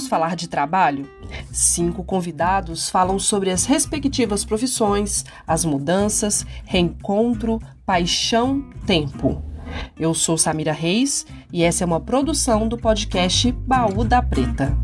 Vamos falar de trabalho? Cinco convidados falam sobre as respectivas profissões, as mudanças, reencontro, paixão, tempo. Eu sou Samira Reis e essa é uma produção do podcast Baú da Preta.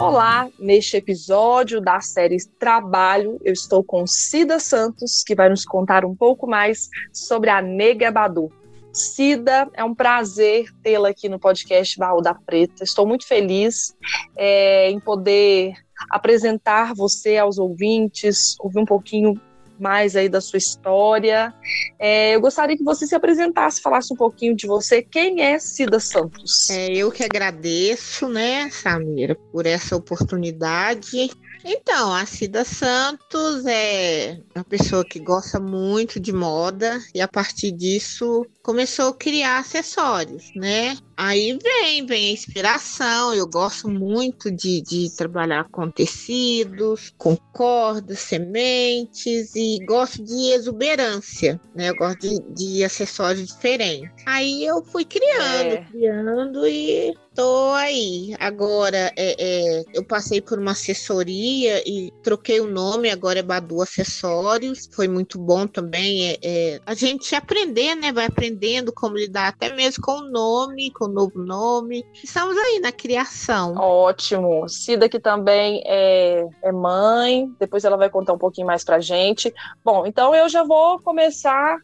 Olá, neste episódio da série Trabalho, eu estou com Cida Santos, que vai nos contar um pouco mais sobre a Nega Badu. Cida, é um prazer tê-la aqui no podcast Baú da Preta. Estou muito feliz é, em poder apresentar você aos ouvintes, ouvir um pouquinho mais aí da sua história. É, eu gostaria que você se apresentasse, falasse um pouquinho de você. Quem é Cida Santos? É, eu que agradeço, né, Samira, por essa oportunidade. Então, a Cida Santos é uma pessoa que gosta muito de moda e a partir disso começou a criar acessórios, né? Aí vem, vem a inspiração. Eu gosto muito de, de trabalhar com tecidos, com cordas, sementes e gosto de exuberância, né? Eu gosto de, de acessórios diferentes. Aí eu fui criando, é. criando e tô aí. Agora, é, é, eu passei por uma assessoria e troquei o nome, agora é Badu Acessórios. Foi muito bom também. É, é, a gente aprender, né? Vai aprendendo como lidar até mesmo com o nome, com novo nome. Estamos aí na criação. Ótimo. Cida que também é, é mãe, depois ela vai contar um pouquinho mais pra gente. Bom, então eu já vou começar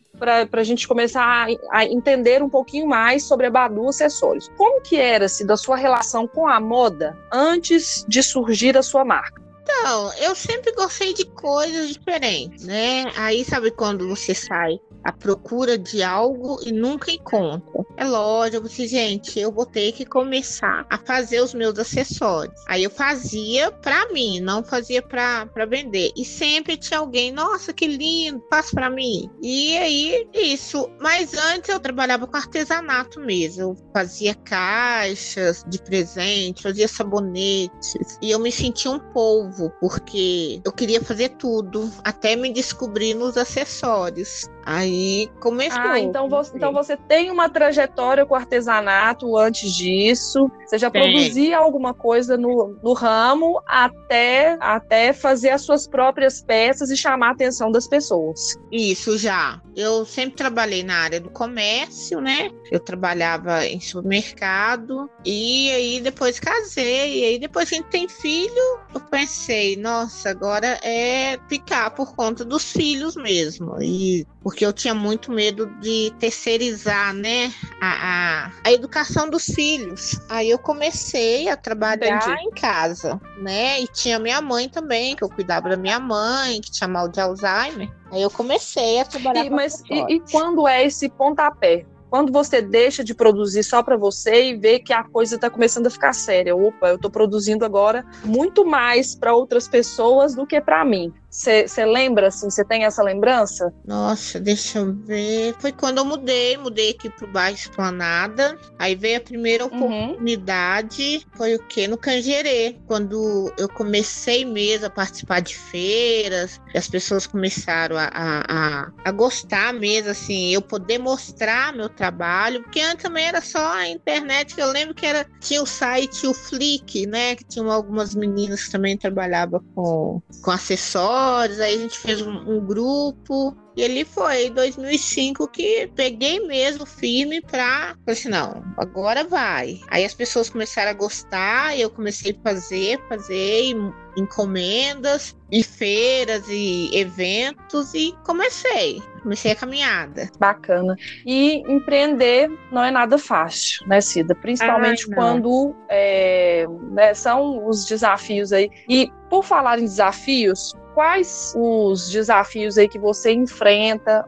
para a gente começar a, a, entender um pouquinho mais sobre a Badu Acessórios. Como que era se da sua relação com a moda antes de surgir a sua marca? Então, eu sempre gostei de coisas diferentes, né? Aí sabe quando você sai à procura de algo e nunca encontra. É lógico, assim, gente, eu vou ter que começar a fazer os meus acessórios. Aí eu fazia para mim, não fazia para vender. E sempre tinha alguém, nossa, que lindo, faz para mim. E aí, isso. Mas antes eu trabalhava com artesanato mesmo. Eu fazia caixas de presente, fazia sabonetes. E eu me sentia um polvo, porque eu queria fazer tudo, até me descobrir nos acessórios. Aí começou. Ah, então você, então você tem uma trajetória com artesanato antes disso. Você já tem. produzia alguma coisa no, no ramo até, até fazer as suas próprias peças e chamar a atenção das pessoas. Isso já. Eu sempre trabalhei na área do comércio, né? Eu trabalhava em supermercado e aí depois casei. E aí depois que a gente tem filho, eu pensei, nossa, agora é ficar por conta dos filhos mesmo. E porque eu tinha muito medo de terceirizar, né, a, a, a educação dos filhos. Aí eu comecei a trabalhar Entendi. em casa, né, e tinha minha mãe também, que eu cuidava da minha mãe, que tinha mal de Alzheimer. Aí eu comecei a trabalhar. E, mas e, e quando é esse pontapé? Quando você deixa de produzir só para você e vê que a coisa está começando a ficar séria. Opa, eu estou produzindo agora muito mais para outras pessoas do que para mim. Você lembra, assim, você tem essa lembrança? Nossa, deixa eu ver. Foi quando eu mudei, mudei aqui pro bairro Esplanada. Aí veio a primeira uhum. oportunidade, uhum. foi o quê? No Cangerê. Quando eu comecei mesmo a participar de feiras, as pessoas começaram a, a, a, gostar mesmo, assim, eu poder mostrar meu trabalho, porque antes também era só a internet, que eu lembro que era, tinha o site, o Flick, né, que tinham algumas meninas que também trabalhavam com, com acessórios, aí a gente fez um, um grupo. E ele foi em 2005 que peguei mesmo firme pra. Falei assim: não, agora vai. Aí as pessoas começaram a gostar, e eu comecei a fazer, fazer encomendas, e feiras e eventos, e comecei. Comecei a caminhada. Bacana. E empreender não é nada fácil, né, Cida? Principalmente ah, quando é, né, são os desafios aí. E por falar em desafios, quais os desafios aí que você enfrenta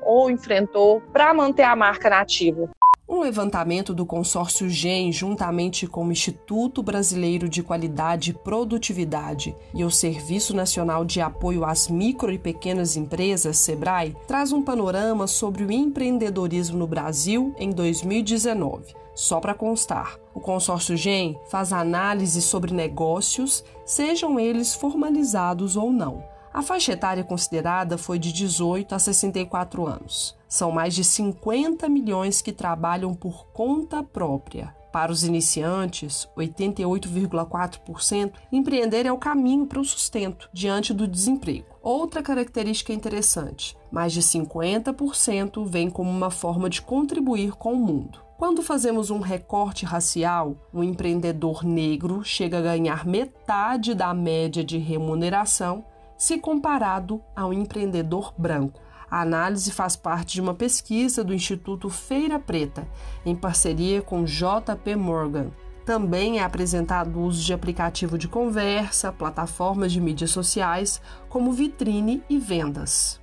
ou enfrentou para manter a marca nativa? Um levantamento do consórcio GEM, juntamente com o Instituto Brasileiro de Qualidade e Produtividade e o Serviço Nacional de Apoio às Micro e Pequenas Empresas, SEBRAE, traz um panorama sobre o empreendedorismo no Brasil em 2019. Só para constar, o consórcio GEM faz análise sobre negócios, sejam eles formalizados ou não A faixa etária considerada foi de 18 a 64 anos. São mais de 50 milhões que trabalham por conta própria. Para os iniciantes, 88,4%, empreender é o caminho para o sustento diante do desemprego. Outra característica interessante: mais de 50% vem como uma forma de contribuir com o mundo. Quando fazemos um recorte racial, um empreendedor negro chega a ganhar metade da média de remuneração se comparado a um empreendedor branco. A análise faz parte de uma pesquisa do Instituto Feira Preta, em parceria com JP Morgan. Também é apresentado o uso de aplicativo de conversa, plataformas de mídias sociais, como vitrine e vendas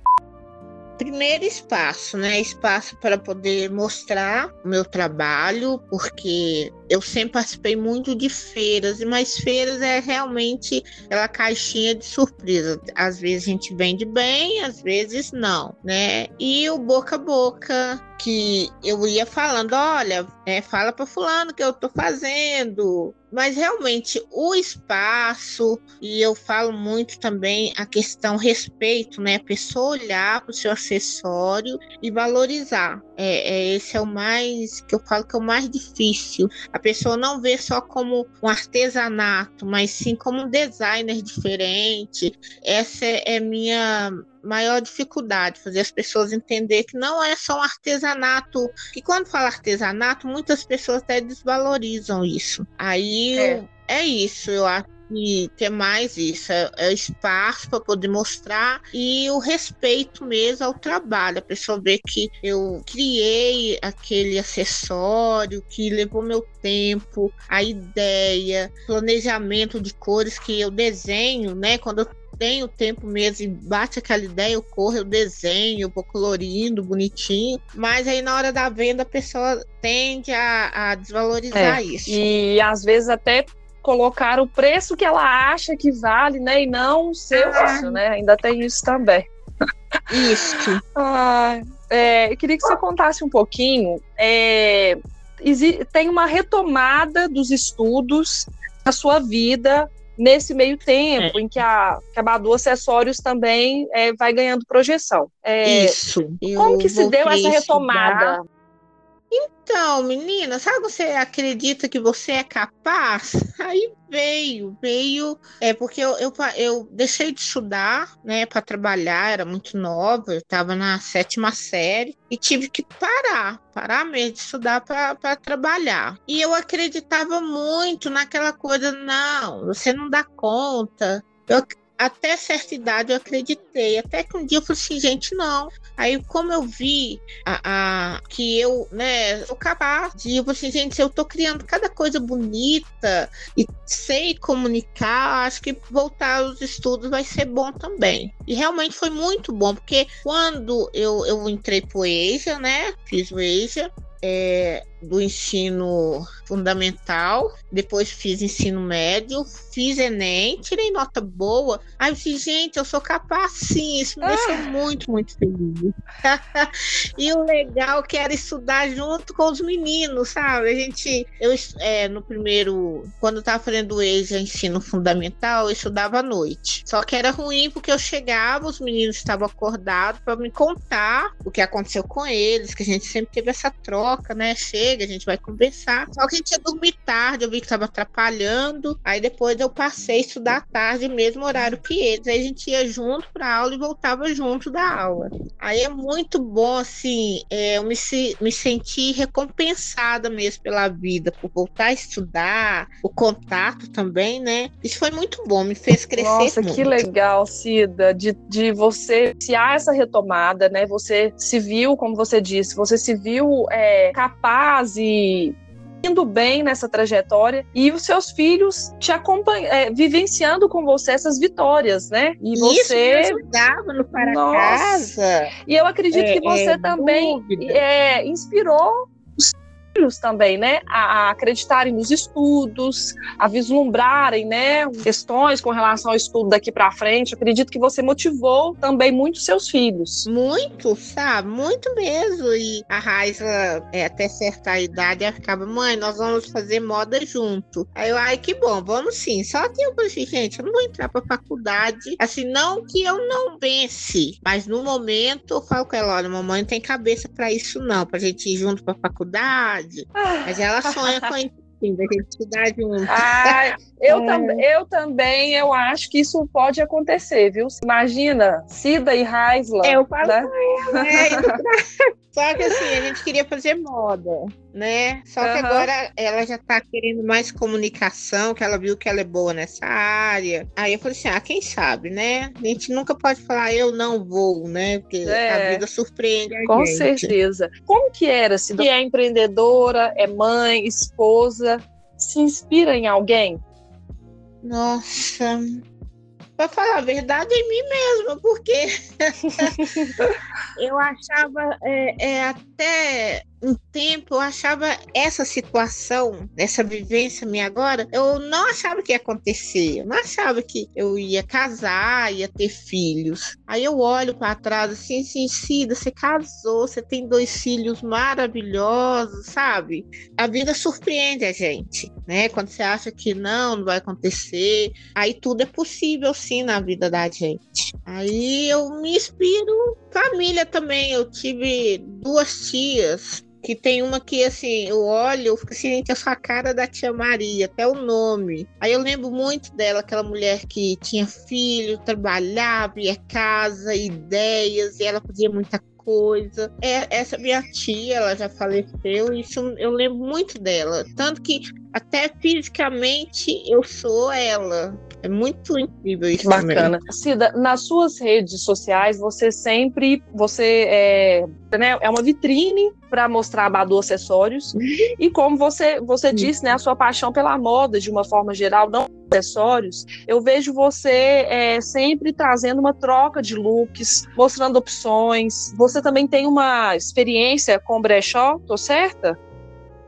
primeiro espaço, né? Espaço para poder mostrar o meu trabalho, porque eu sempre participei muito de feiras, mas feiras é realmente aquela caixinha de surpresa. Às vezes a gente vende bem, às vezes não, né? E o boca a boca, que eu ia falando, olha, é, fala para fulano que eu tô fazendo, mas realmente o espaço, e eu falo muito também a questão respeito, né? A pessoa olhar para o seu acessório e valorizar. É, é, esse é o mais que eu falo que é o mais difícil. A pessoa não vê só como um artesanato, mas sim como um designer diferente. Essa é, é minha maior dificuldade, fazer as pessoas entender que não é só um artesanato, que quando fala artesanato, muitas pessoas até desvalorizam isso. Aí é, é isso, eu acho e ter mais isso, é, é espaço para poder mostrar e o respeito mesmo ao trabalho. A pessoa vê que eu criei aquele acessório, que levou meu tempo, a ideia, planejamento de cores que eu desenho, né? Quando eu tenho tempo mesmo e bate aquela ideia, eu corro, eu desenho, eu vou colorindo, bonitinho. Mas aí na hora da venda a pessoa tende a, a desvalorizar é, isso. E às vezes até colocar o preço que ela acha que vale, né? E não o seu ah. né? Ainda tem isso também. Isso. ah, é, eu queria que você contasse um pouquinho. É, tem uma retomada dos estudos na sua vida nesse meio tempo é. em que a, que a Badu Acessórios também é, vai ganhando projeção. É, Isso. Como que se deu essa retomada? Estudar. Então, menina, sabe você acredita que você é capaz? Aí veio, veio, é porque eu, eu, eu deixei de estudar, né, para trabalhar, era muito nova, eu estava na sétima série e tive que parar, parar mesmo de estudar para trabalhar. E eu acreditava muito naquela coisa, não, você não dá conta. Eu, até certa idade eu acreditei. Até que um dia eu falei assim, gente, não. Aí, como eu vi a, a que eu, né, sou capaz de, eu falei assim, gente, eu tô criando cada coisa bonita e sei comunicar, acho que voltar aos estudos vai ser bom também. E realmente foi muito bom, porque quando eu, eu entrei pro EJA, né, fiz o EJA, é, do ensino fundamental, depois fiz ensino médio, fiz Enem, tirei nota boa. Aí eu disse, gente, eu sou capaz sim, isso me ah. deixou muito, muito feliz. e o legal é que era estudar junto com os meninos, sabe? A gente, eu, é, no primeiro, quando eu tava fazendo o EJA ensino fundamental, eu estudava à noite. Só que era ruim porque eu chegava, os meninos estavam acordados para me contar o que aconteceu com eles, que a gente sempre teve essa troca, né? Chega chega, a gente vai conversar. Só que a gente ia dormir tarde, eu vi que estava atrapalhando. Aí depois eu passei a estudar tarde, mesmo horário que eles. Aí a gente ia junto para aula e voltava junto da aula. Aí é muito bom, assim, é, eu me, me senti recompensada mesmo pela vida, por voltar a estudar, o contato também, né? Isso foi muito bom, me fez crescer. Nossa, muito. que legal, Cida, de, de você se há essa retomada, né? Você se viu, como você disse, você se viu é, capaz e indo bem nessa trajetória e os seus filhos te acompanhando, é, vivenciando com você essas vitórias, né? E você Isso me ajudava no para Nossa. casa. E eu acredito é, que você é, também é, inspirou também, né, a, acreditarem nos estudos, a vislumbrarem, né, questões com relação ao estudo daqui para frente. Acredito que você motivou também muito seus filhos. Muito, sabe? Muito mesmo. E a Raiza, é, até certa idade, ela ficava, mãe, nós vamos fazer moda junto. Aí eu, ai, que bom, vamos sim. Só que eu falei, gente, eu não vou entrar pra faculdade. Assim, não que eu não pense, mas no momento eu falo com ela, olha, mamãe não tem cabeça para isso não, pra gente ir junto pra faculdade. Mas ela sonha com gente estudar junto. Ah, eu, é. tam, eu também, eu acho que isso pode acontecer, viu? Imagina, Cida e Raisla. Eu falo né? é, Só que assim, a gente queria fazer moda, né? Só que uhum. agora ela já tá querendo mais comunicação, que ela viu que ela é boa nessa área. Aí eu falei assim: ah, quem sabe, né? A gente nunca pode falar eu não vou, né? Porque é. a vida surpreende a Com gente. certeza. Como que era, assim? Que é empreendedora, é mãe, esposa, se inspira em alguém? Nossa, para falar a verdade em mim mesma, porque eu achava é, é, até um tempo eu achava essa situação, essa vivência minha agora, eu não achava que ia acontecer. Eu não achava que eu ia casar, ia ter filhos. Aí eu olho para trás assim, assim, Cida, você casou, você tem dois filhos maravilhosos, sabe? A vida surpreende a gente, né? Quando você acha que não, não vai acontecer, aí tudo é possível sim na vida da gente. Aí eu me inspiro família também. Eu tive duas tias que tem uma que, assim, eu olho, eu fico assim, gente, sua cara da tia Maria, até o nome. Aí eu lembro muito dela, aquela mulher que tinha filho, trabalhava, ia casa, ideias, e ela fazia muita coisa. É, essa minha tia, ela já faleceu, isso eu lembro muito dela. Tanto que até fisicamente eu sou ela. É muito incrível isso Bacana. Também. Cida, nas suas redes sociais, você sempre, você é, né, é uma vitrine para mostrar Badu acessórios. Uhum. E como você, você disse, né, a sua paixão pela moda, de uma forma geral, não acessórios, eu vejo você é, sempre trazendo uma troca de looks, mostrando opções. Você também tem uma experiência com brechó, tô certa?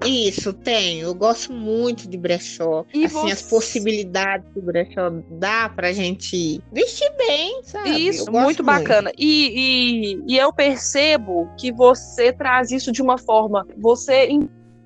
Isso, tenho. Eu gosto muito de brechó. E assim, você... as possibilidades que o brechó dá pra gente vestir bem, sabe? Isso, muito, muito bacana. E, e, e eu percebo que você traz isso de uma forma. Você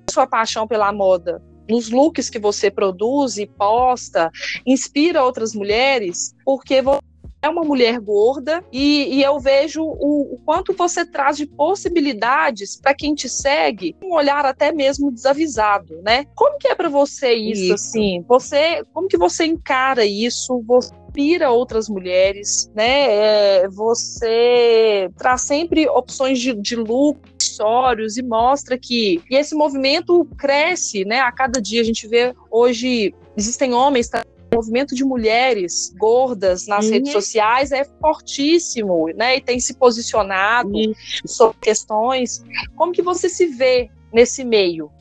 sua paixão pela moda nos looks que você produz e posta, inspira outras mulheres, porque você é uma mulher gorda e, e eu vejo o, o, quanto você traz de possibilidades para quem te segue, um olhar até mesmo desavisado, né? Como que é para você isso, isso, assim? Você, como que você encara isso? Você inspira outras mulheres, né? É, você traz sempre opções de, de lucro, acessórios e mostra que e esse movimento cresce, né? A cada dia a gente vê hoje existem homens o movimento de mulheres gordas nas uhum. redes sociais é fortíssimo, né? E tem se posicionado uhum. sobre questões. Como que você se vê nesse meio?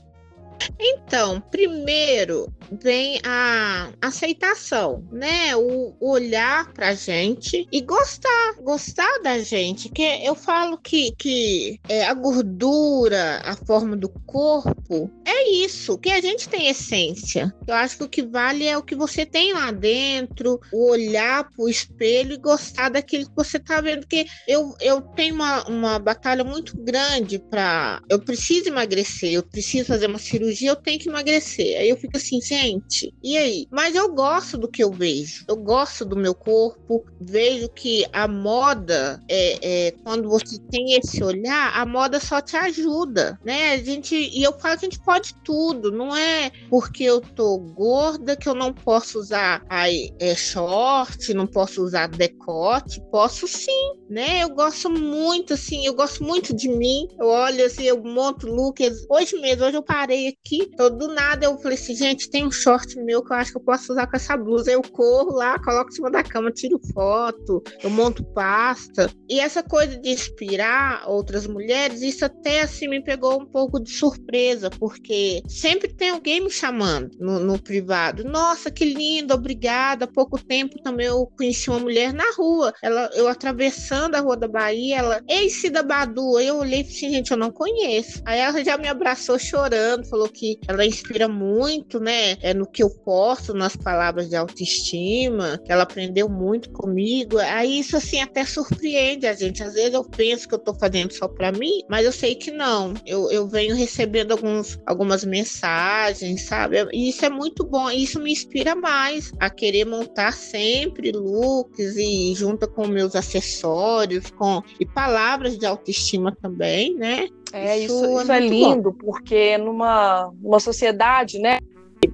Então, primeiro vem a aceitação, né? O olhar pra gente e gostar, gostar da gente. Que eu falo que, que é, a gordura, a forma do corpo, isso, que a gente tem essência. Eu acho que o que vale é o que você tem lá dentro, o olhar pro espelho e gostar daquilo que você tá vendo. Porque eu, eu tenho uma, uma batalha muito grande para Eu preciso emagrecer, eu preciso fazer uma cirurgia, eu tenho que emagrecer. Aí eu fico assim, gente, e aí? Mas eu gosto do que eu vejo. Eu gosto do meu corpo, vejo que a moda, é, é quando você tem esse olhar, a moda só te ajuda, né? A gente, e eu falo que a gente pode tudo. Não é porque eu tô gorda que eu não posso usar aí, é, short, não posso usar decote. Posso sim, né? Eu gosto muito, assim, eu gosto muito de mim. Eu olho assim, eu monto look. Hoje mesmo, hoje eu parei aqui, tô do nada, eu falei assim, gente, tem um short meu que eu acho que eu posso usar com essa blusa. Eu corro lá, coloco em cima da cama, tiro foto, eu monto pasta. E essa coisa de inspirar outras mulheres, isso até assim me pegou um pouco de surpresa, porque sempre tem alguém me chamando no, no privado. Nossa, que lindo, obrigada. Há pouco tempo também eu conheci uma mulher na rua. Ela, eu atravessando a rua da Bahia, ela, ei, Cida Badu. Eu olhei e falei, assim, gente, eu não conheço. Aí ela já me abraçou chorando, falou que ela inspira muito, né? É no que eu posto, nas palavras de autoestima, que ela aprendeu muito comigo. Aí isso assim até surpreende a gente. Às vezes eu penso que eu tô fazendo só para mim, mas eu sei que não. Eu, eu venho recebendo alguns, algumas mensagens, sabe? E isso é muito bom. Isso me inspira mais a querer montar sempre looks e junto com meus acessórios, com e palavras de autoestima também, né? É, isso, isso, é, isso é lindo, bom. porque numa, numa sociedade, né,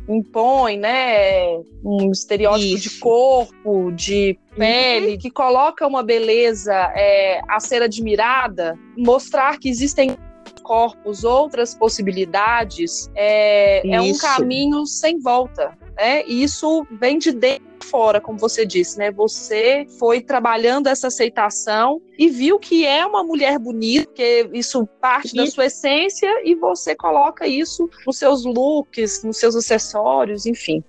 impõe, né, um estereótipo Isso. de corpo, de pele, uhum. que coloca uma beleza é, a ser admirada, mostrar que existem corpos, outras possibilidades, é, é um caminho sem volta. Né? E isso vem de dentro fora, como você disse, né? Você foi trabalhando essa aceitação e viu que é uma mulher bonita, que isso parte da sua essência e você coloca isso nos seus looks, nos seus acessórios, enfim.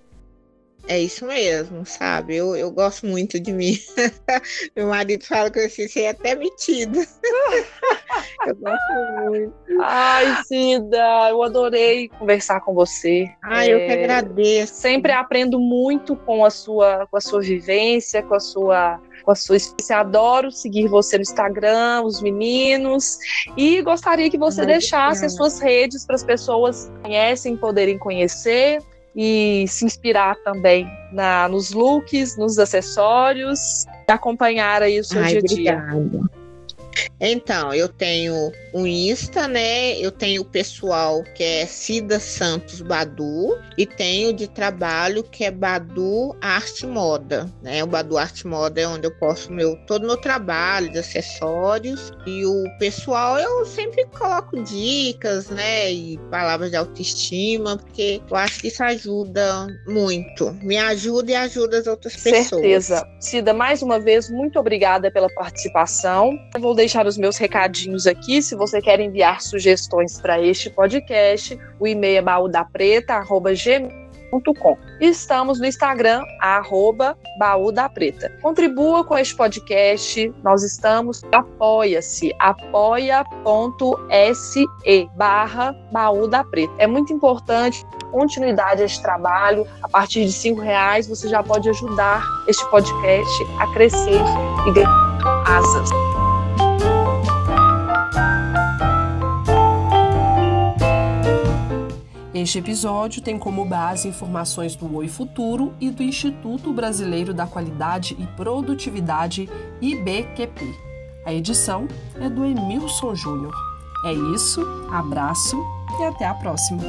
É isso mesmo, sabe? Eu, eu gosto muito de mim. Meu marido fala que eu sei até metido. eu gosto muito. Ai, Cida, eu adorei conversar com você. Ai, é, eu que é, agradeço. Sempre aprendo muito com a sua, com a sua vivência, com a sua com a sua experiência. Adoro seguir você no Instagram, os meninos. E gostaria que você deixasse as suas redes para as pessoas que conhecem poderem conhecer e se inspirar também na, nos looks, nos acessórios, acompanhar aí o seu Ai, dia a dia. Obrigada. Então, eu tenho o Insta, né? Eu tenho o pessoal que é Cida Santos Badu e tenho de trabalho que é Badu Arte Moda, né? O Badu Arte Moda é onde eu posto meu todo meu trabalho de acessórios e o pessoal eu sempre coloco dicas, né? E palavras de autoestima, porque eu acho que isso ajuda muito. Me ajuda e ajuda as outras pessoas. Certeza. Cida, mais uma vez, muito obrigada pela participação. Eu vou deixar os meus recadinhos aqui. Se você quer enviar sugestões para este podcast, o e-mail é baúdapreta.gmail.com. Estamos no Instagram, arroba. Contribua com este podcast. Nós estamos apoia-se, apoia.se barra Baú da Preta. É muito importante continuidade a este trabalho. A partir de cinco reais você já pode ajudar este podcast a crescer e ganhar asas. Este episódio tem como base informações do Oi Futuro e do Instituto Brasileiro da Qualidade e Produtividade, IBQP. A edição é do Emilson Júnior. É isso, abraço e até a próxima.